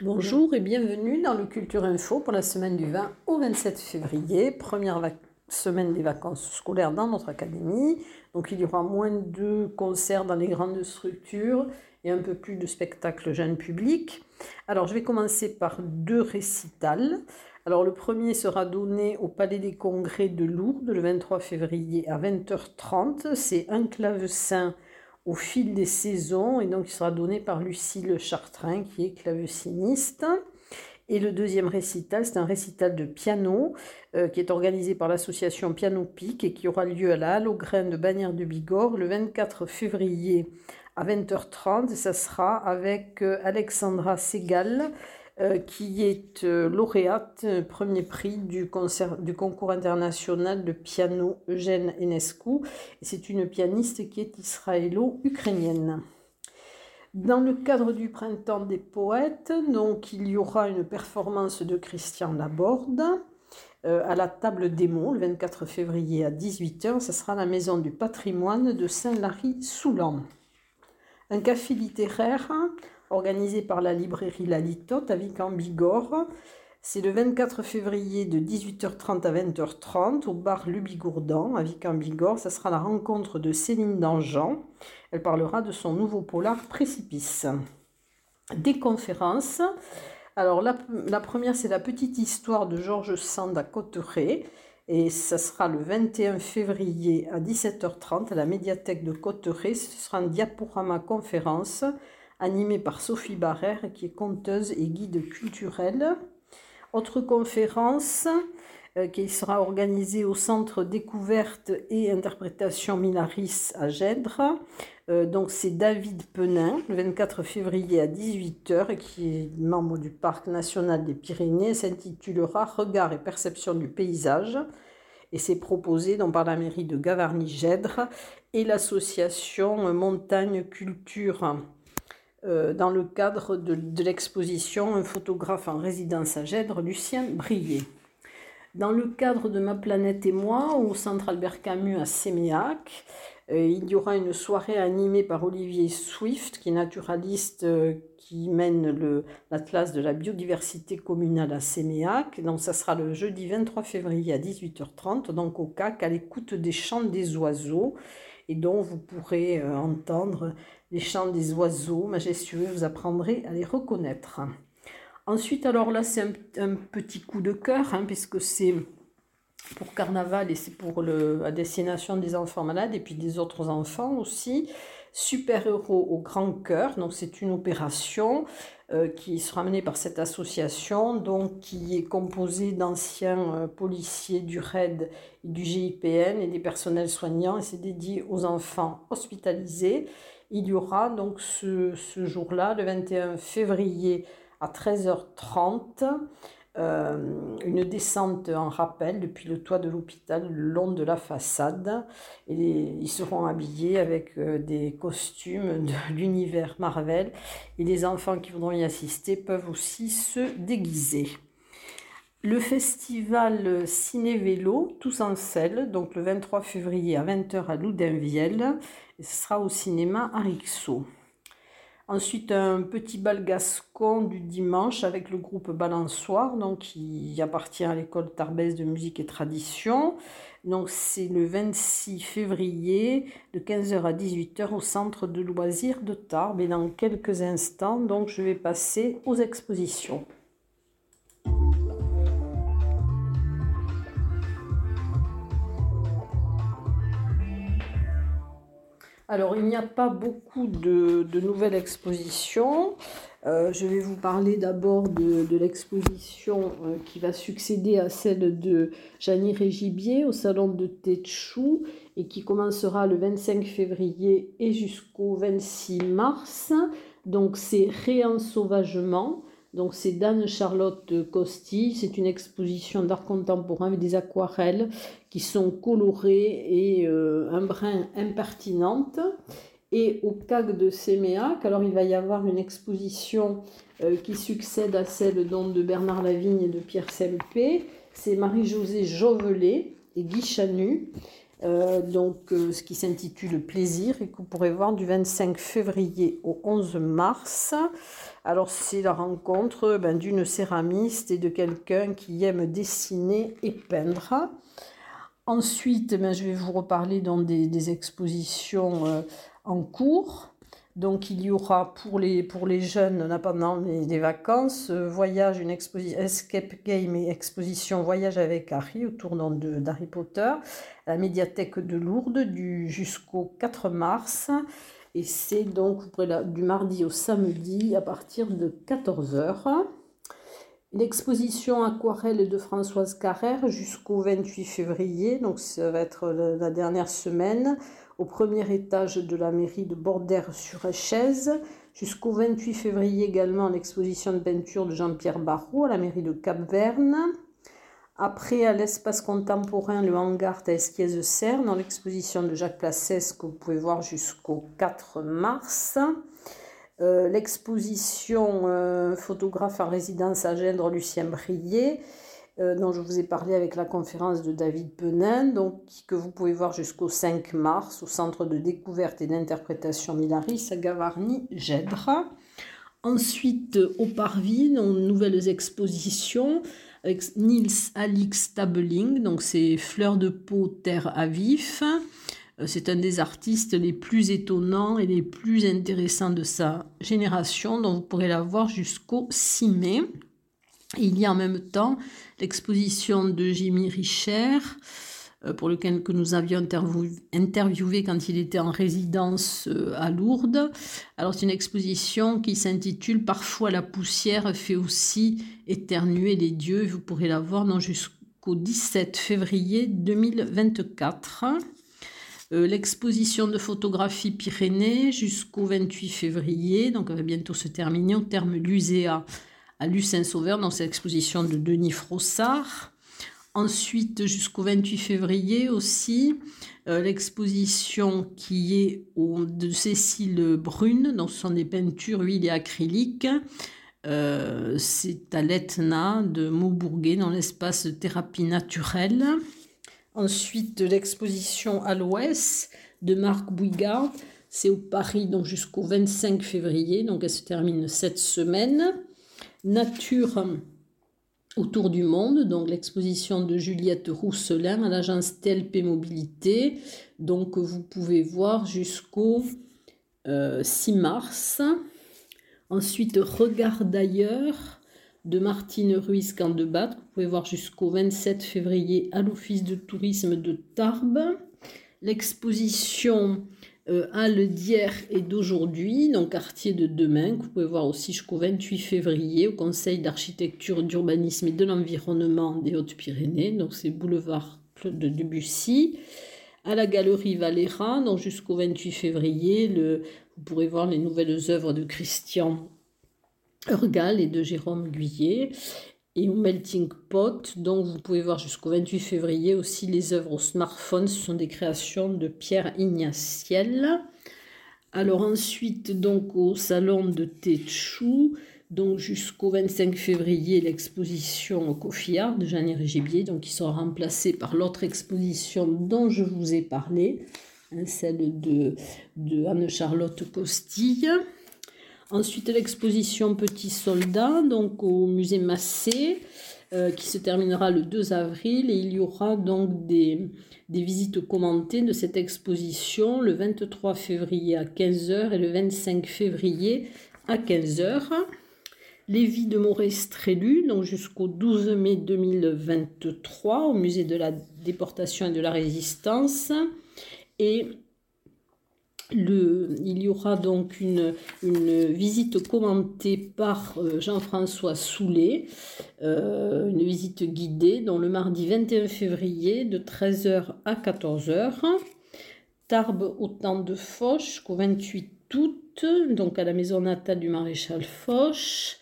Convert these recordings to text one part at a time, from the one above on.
Bonjour et bienvenue dans le Culture Info pour la semaine du 20 au 27 février, première semaine des vacances scolaires dans notre académie. Donc il y aura moins de concerts dans les grandes structures et un peu plus de spectacles jeunes publics. Alors je vais commencer par deux récitals. Alors le premier sera donné au Palais des Congrès de Lourdes le 23 février à 20h30. C'est un clavecin au fil des saisons et donc il sera donné par Lucille Chartrain qui est claveciniste. Et le deuxième récital, c'est un récital de piano euh, qui est organisé par l'association Piano Pic et qui aura lieu à la Halle aux Graines de Bagnères du Bigorre le 24 février à 20h30. Ça sera avec euh, Alexandra Segal, euh, qui est lauréate premier prix du, concours international de piano Eugène Enescu. C'est une pianiste qui est israélo-ukrainienne. Dans le cadre du printemps des poètes, donc il y aura une performance de Christian Laborde euh, à la table des mots le 24 février à 18h. Ce sera la maison du patrimoine de Saint-Lary-Soulan. Un café littéraire organisé par la librairie La Litote à Vic en Bigorre c'est le 24 février de 18h30 à 20h30 au bar Lubigourdan à Vic-en-Bigorre. Ça sera la rencontre de Céline Dangean. Elle parlera de son nouveau polar Précipice. Des conférences. Alors la, première, c'est la petite histoire de Georges Sand à Cotteret. Et ça sera le 21 février à 17h30 à la médiathèque de Cotteret. Ce sera un diaporama conférence animé par Sophie Barrère, qui est conteuse et guide culturelle. Autre conférence euh, qui sera organisée au Centre Découverte et Interprétation Minaris à Gèdre. Euh, donc c'est David Penin, le 24 février à 18h, qui est membre du Parc national des Pyrénées, s'intitulera Regard et perception du paysage. Et c'est proposé donc, par la mairie de Gavarnie-Gèdre et l'association Montagne Culture euh, dans le cadre de, l'exposition Un photographe en résidence à Gèdre, Lucien Brier. Dans le cadre de Ma planète et moi, au centre Albert Camus à Séméac, il y aura une soirée animée par Olivier Swift, qui est naturaliste euh, qui mène l'Atlas de la biodiversité communale à Séméac. Donc ça sera le jeudi 23 février à 18h30, donc au CAC, à l'écoute des chants des oiseaux, et dont vous pourrez entendre les chants des oiseaux majestueux, vous apprendrez à les reconnaître. Ensuite, alors là, c'est un, petit coup de cœur, hein, puisque c'est pour Carnaval et c'est pour le, la destination des enfants malades et puis des autres enfants aussi. Super-héros au grand cœur, donc c'est une opération euh, qui sera menée par cette association, donc qui est composée d'anciens euh, policiers du RAID et du GIPN et des personnels soignants et c'est dédié aux enfants hospitalisés il y aura donc ce, jour-là, le 21 février à 13h30, euh, une descente en rappel depuis le toit de l'hôpital le long de la façade. Ils seront habillés avec euh, des costumes de l'univers Marvel. Et les enfants qui voudront y assister peuvent aussi se déguiser. Le festival Ciné-Vélo, tous en selle, donc le 23 février à 20h à Loudainvielle, ce sera au cinéma Arixo. Ensuite, un petit bal gascon du dimanche avec le groupe Balançoire, donc qui appartient à l'école Tarbès de musique et tradition. Donc, c'est le 26 février de 15h à 18h au centre de loisirs de Tarbes. Et dans quelques instants, donc, je vais passer aux expositions. Alors, il n'y a pas beaucoup de, nouvelles expositions. Euh, je vais vous parler d'abord de, l'exposition euh, qui va succéder à celle de Janie Régibier au salon de Tétchou et qui commencera le 25 février et jusqu'au 26 mars. Donc, c'est Réensauvagement donc c'est d'Anne-Charlotte Costi. C'est une exposition d'art contemporain avec des aquarelles qui sont colorées et euh, un brin impertinentes. et au CAC de Séméac. Alors il va y avoir une exposition euh, qui succède à celle de Bernard Lavigne et de Pierre Sempé. C'est Marie-Josée Jovelet et Guy Chanu. Euh, donc, euh, ce qui s'intitule Plaisir et que vous pourrez voir du 25 février au 11 mars. Alors, c'est la rencontre ben, d'une céramiste et de quelqu'un qui aime dessiner et peindre. Ensuite, ben, je vais vous reparler dans des, expositions en cours. Donc il y aura pour les, pour les jeunes pendant les, vacances, euh, voyage, une escape game et exposition voyage avec Harry autour d'Harry Potter, à la médiathèque de Lourdes jusqu'au 4 mars. Et c'est donc du mardi au samedi à partir de 14h. L'exposition aquarelle de Françoise Carrère jusqu'au 28 février, donc ça va être la dernière semaine au premier étage de la mairie de Bordère-sur-Echèze. Jusqu'au 28 février également l'exposition de peinture de Jean-Pierre Barrault à la mairie de Cap-Verne. Après, à l'espace contemporain, le hangar à Esquiez-Serre, dans l'exposition de Jacques Placès que vous pouvez voir jusqu'au 4 mars. Euh, l'exposition euh, photographe en résidence à Gendre, Lucien Brier, euh, dont je vous ai parlé avec la conférence de David Penin, donc, que vous pouvez voir jusqu'au 5 mars au Centre de découverte et d'interprétation Milaris à Gavarnie-Gèdre. Ensuite, au Parvis, nouvelles expositions avec Nils Alix Tabeling, donc c'est Fleurs de peau, terre à vif. Euh, c'est un des artistes les plus étonnants et les plus intéressants de sa génération, dont vous pourrez la voir jusqu'au 6 mai il y a en même temps l'exposition de Jimmy Richer, euh, pour lequel que nous avions interviewé quand il était en résidence euh, à Lourdes. Alors c'est une exposition qui s'intitule Parfois la poussière fait aussi éternuer les dieux. Vous pourrez la voir jusqu'au 17 février 2024. Euh, l'exposition de photographie Pyrénées jusqu'au 28 février, donc elle va bientôt se terminer au terme Luséa à Lucin-Sauveur dans cette exposition de Denis Frossard. Ensuite, jusqu'au 28 février aussi, euh, l'exposition qui est de Cécile Brune, donc ce sont des peintures huile et acryliques. Euh, c'est à l'Etna de Maubourguet dans l'espace thérapie naturelle. Ensuite, l'exposition à l'Ouest de Marc Bouigard, c'est au Paris donc jusqu'au 25 février, donc elle se termine cette semaine. Nature autour du monde, donc l'exposition de Juliette Rousselin à l'agence TLP Mobilité, donc vous pouvez voir jusqu'au 6 euh, mars. Ensuite, Regard d'ailleurs de Martine Ruiz Candebat, vous pouvez voir jusqu'au 27 février à l'Office de tourisme de Tarbes. L'exposition euh, d'hier et d'aujourd'hui, donc quartier de demain, que vous pouvez voir aussi jusqu'au 28 février au Conseil d'architecture, d'urbanisme et de l'environnement des Hautes-Pyrénées, donc c'est boulevard de Debussy, à la galerie Valera, donc jusqu'au 28 février, vous pourrez voir les nouvelles œuvres de Christian Urgal et de Jérôme Guyet et au Melting Pot. Donc vous pouvez voir jusqu'au 28 février aussi les œuvres au smartphone. Ce sont des créations de Pierre Ignatiel. Alors ensuite, donc au salon de Téchou, donc jusqu'au 25 février, l'exposition Coffillard de Jeanne Gibier, donc qui sera remplacée par l'autre exposition dont je vous ai parlé, hein, celle de, de Anne-Charlotte Costille. Ensuite, l'exposition Petit Soldat, donc au musée Massé, euh, qui se terminera le 2 avril. Et il y aura donc des, des visites commentées de cette exposition le 23 février à 15h et le 25 février à 15h. Les vies de Maurice Trélu, donc jusqu'au 12 mai 2023 au musée de la déportation et de la résistance. Et il y aura donc une, visite commentée par euh, Jean-François Soulet, euh, une visite guidée, dont le mardi 21 février de 13h à 14h. Tarbes au temps de Foch qu'au 28 août, donc à la maison natale du maréchal Foch.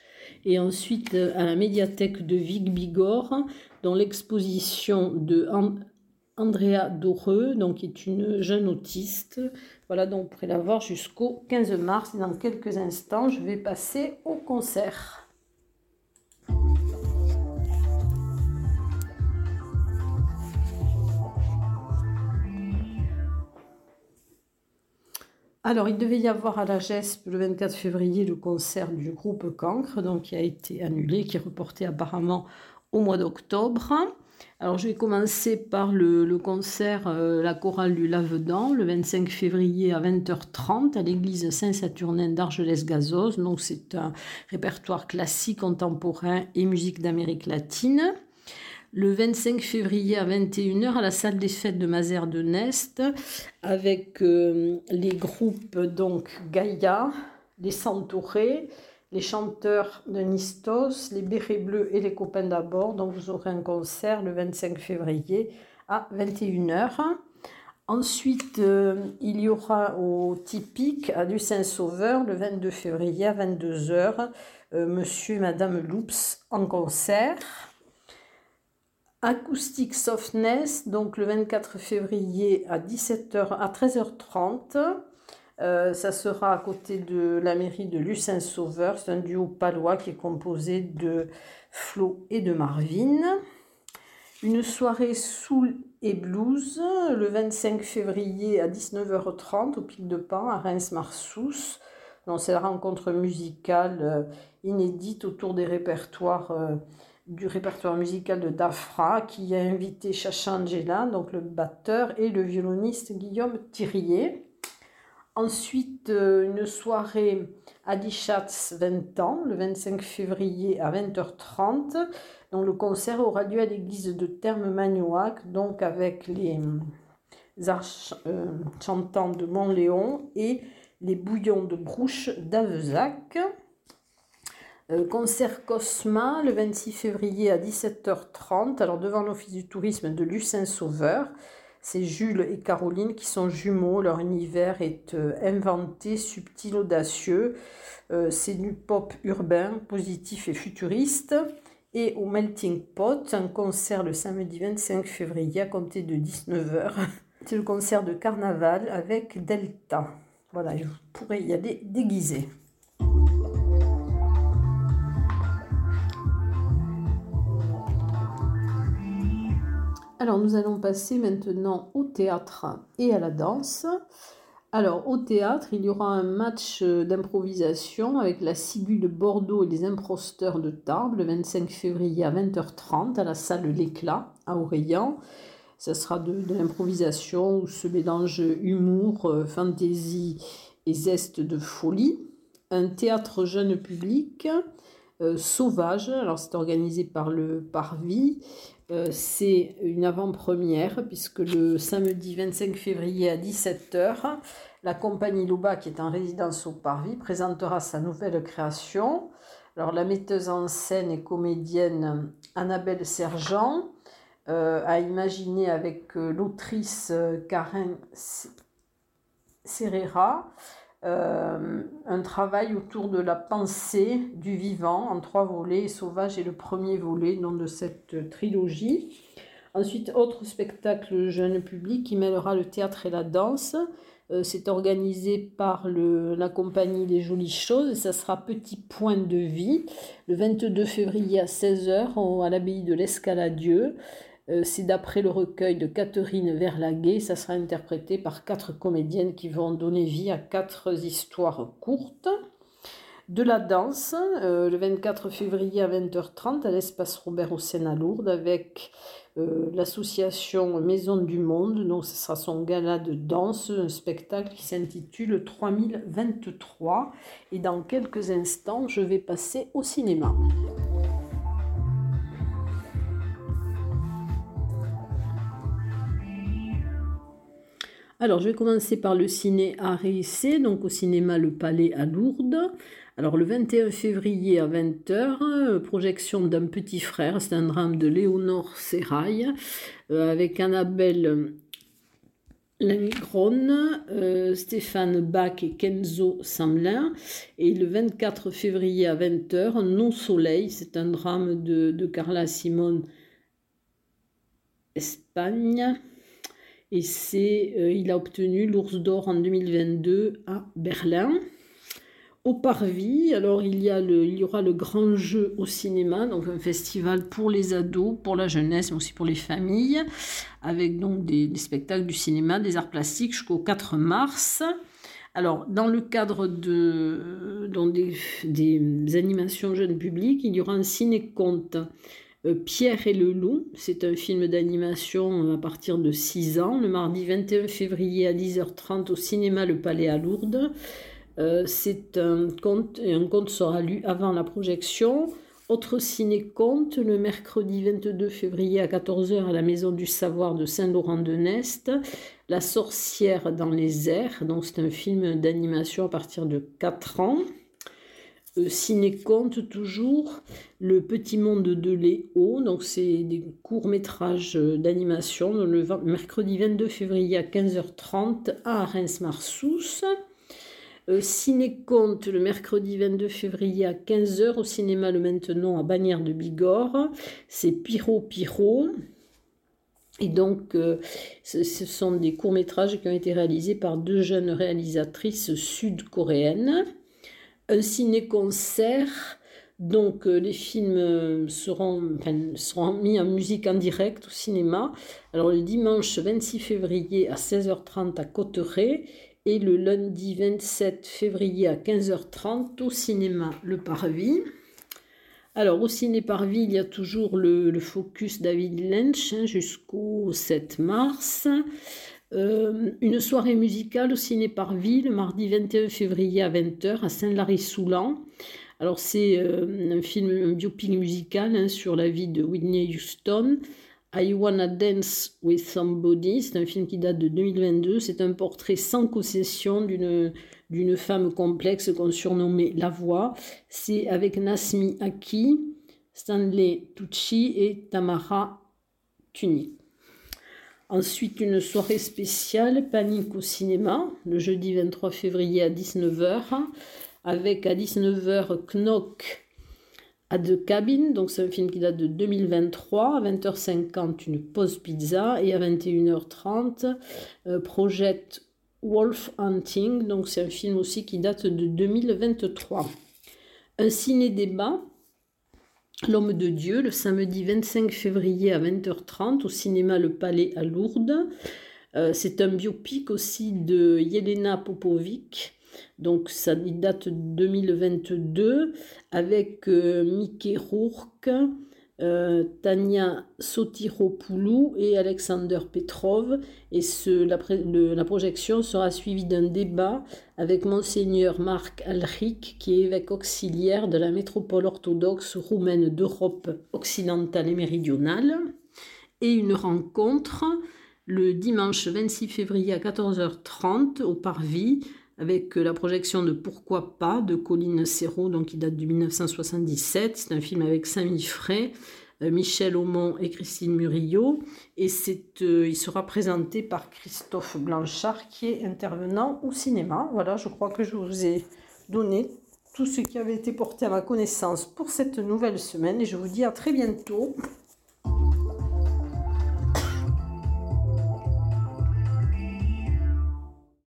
Et ensuite à la médiathèque de Vic-Bigorre, dans l'exposition de Andrea Doreux, donc qui est une jeune autiste. Voilà, donc vous pourrez la voir jusqu'au 15 mars. Et dans quelques instants, je vais passer au concert. Alors, il devait y avoir à la GESP le 24 février le concert du groupe Cancre, donc qui a été annulé, qui est reporté apparemment au mois d'octobre. Alors, je vais commencer par le, concert euh, La chorale du Lavedan, le 25 février à 20h30 à l'église Saint-Saturnin d'Argelès-Gazoz. Donc, c'est un répertoire classique, contemporain et musique d'Amérique latine le 25 février à 21h à la salle des fêtes de Mazères de Nest avec euh, les groupes donc Gaïa, les Centaurés, les chanteurs de Nistos, les Bérets Bleus et les copains d'abord. Donc vous aurez un concert le 25 février à 21h. Ensuite, euh, il y aura au typique à du Saint-Sauveur le 22 février à 22h, euh, Monsieur et Madame Loups en concert. Acoustic Softness, donc le 24 février à 17h à 13h30. Euh, ça sera à côté de la mairie de Lucin Sauveur. C'est un duo palois qui est composé de Flo et de Marvin. Une soirée soul et blues le 25 février à 19h30 au Pic de Pan à Reims-Marsous. C'est la rencontre musicale euh, inédite autour euh, du répertoire musical de Dafra qui a invité Chacha Angela, donc le batteur, et le violoniste Guillaume Thirier. Ensuite, euh, une soirée à Dichatz 20 ans, le 25 février à 20h30. Donc, le concert aura lieu à l'église de Terme-Magnoac, donc avec les euh, chantants de Montléon et les bouillons de Brouche d'Avezac. Euh, concert Cosma le 26 février à 17h30, alors devant l'Office du tourisme de Lucin-Sauveur. C'est Jules et Caroline qui sont jumeaux. Leur univers est euh, inventé, subtil, audacieux. Euh, c'est du pop urbain, positif et futuriste. Et au Melting Pot, un concert le samedi 25 février à compter de 19h. C'est le concert de carnaval avec Delta. Voilà, vous pourrez y aller déguisé. Alors nous allons passer maintenant au théâtre et à la danse. Alors au théâtre, il y aura un match d'improvisation avec la Ciguë de Bordeaux et les imposteurs de Tarbes le 25 février à 20h30 à la salle L'Éclat à Aurélien. Ce sera de, l'improvisation où se mélange humour, euh, fantaisie et zeste de folie. Un théâtre jeune public euh, sauvage, alors c'est organisé par le Parvis euh, c'est une avant-première puisque le samedi 25 février à 17h, la compagnie Louba qui est en résidence au Parvis présentera sa nouvelle création. Alors la metteuse en scène et comédienne Annabelle Sergent euh, a imaginé avec euh, l'autrice Karen Serrera euh, un travail autour de la pensée du vivant en trois volets. Sauvage est le premier volet nom de cette trilogie. Ensuite, autre spectacle jeune public qui mêlera le théâtre et la danse. Euh, c'est organisé par le, la compagnie Les Jolies Choses et ça sera Petit Point de Vie le 22 février à 16h à l'abbaye de l'Escaladieu. Euh, c'est d'après le recueil de Catherine Verlaguet. Ça sera interprété par quatre comédiennes qui vont donner vie à quatre histoires courtes. De la danse, euh, le 24 février à 20h30 à l'espace Robert Hossein à Lourdes avec euh, l'association Maison du Monde. Donc ce sera son gala de danse, un spectacle qui s'intitule 3023. Et dans quelques instants, je vais passer au cinéma. Alors, je vais commencer par le ciné RIC, donc au cinéma Le Palais à Lourdes. Alors, le 21 février à 20h, euh, projection d'un petit frère, c'est un drame de Léonore Serrail, euh, avec Annabelle Lengron, euh, Stéphane Bach et Kenzo Samlin. Et le 24 février à 20h, Non Soleil, c'est un drame de, de Carla Simone Espagne Et c'est, il a obtenu l'Ours d'Or en 2022 à Berlin. Au Parvis, alors il y, a le, il y aura le grand jeu au cinéma, donc un festival pour les ados, pour la jeunesse, mais aussi pour les familles, avec donc des, spectacles du cinéma, des arts plastiques jusqu'au 4 mars. Alors, dans le cadre de, dans des, des, animations jeunes publics, il y aura un ciné-conte euh, Pierre et le loup. C'est un film d'animation à partir de 6 ans, le mardi 21 février à 10h30 au cinéma Le Palais à Lourdes. Euh, c'est un conte, un conte sera lu avant la projection. Autre ciné-conte, le mercredi 22 février à 14h à la Maison du Savoir de Saint-Laurent-de-Nest, La sorcière dans les airs, donc c'est un film d'animation à partir de 4 ans. Euh, ciné-conte toujours, Le Petit Monde de Léo, donc c'est des courts-métrages d'animation, le mercredi 22 février à 15h30 à Reims-Marsous. Euh, Ciné-Conte le mercredi 22 février à 15h au cinéma Le Maintenant à Bagnères de Bigorre. C'est Pyro Pyro. Et donc, euh, ce, sont des courts-métrages qui ont été réalisés par deux jeunes réalisatrices sud-coréennes. Un ciné-concert. Donc, euh, les films seront, seront mis en musique en direct au cinéma. Alors, le dimanche 26 février à 16h30 à Cotteret et le lundi 27 février à 15h30 au cinéma Le Parvis. Alors au ciné Parvis, il y a toujours le, focus David Lynch hein, jusqu'au 7 mars. Euh, une soirée musicale au ciné Parvis le mardi 21 février à 20h à Saint-Lary-Soulan. Alors c'est euh, un film, un biopic musical hein, sur la vie de Whitney Houston I Wanna Dance with Somebody, c'est un film qui date de 2022. C'est un portrait sans concession d'une, d'une femme complexe qu'on surnommait La Voix. C'est avec Nasmi Aki, Stanley Tucci et Tamara Tuni. Ensuite, une soirée spéciale, Panique au cinéma, le jeudi 23 février à 19h, avec à 19h Knock à deux cabines, donc c'est un film qui date de 2023. À 20h50, une pause pizza et à 21h30, euh, Project Wolf Hunting, donc c'est un film aussi qui date de 2023. Un ciné-débat, L'homme de Dieu, le samedi 25 février à 20h30 au cinéma Le Palais à Lourdes. Euh, c'est un biopic aussi de Yelena Popovic donc ça date de 2022 avec euh, Mickey Rourke, euh, Tania Sotiropoulou et Alexander Petrov. Et la, projection sera suivie d'un débat avec Monseigneur Marc Alric, qui est évêque auxiliaire de la métropole orthodoxe roumaine d'Europe occidentale et méridionale, et une rencontre le dimanche 26 février à 14h30 au Parvis avec euh, la projection de Pourquoi pas de Colline Serrault, donc qui date de 1977. C'est un film avec Samy Fray, euh, Michel Aumont et Christine Murillo. Et c'est, euh, il sera présenté par Christophe Blanchard, qui est intervenant au cinéma. Voilà, je crois que je vous ai donné tout ce qui avait été porté à ma connaissance pour cette nouvelle semaine. Et je vous dis à très bientôt.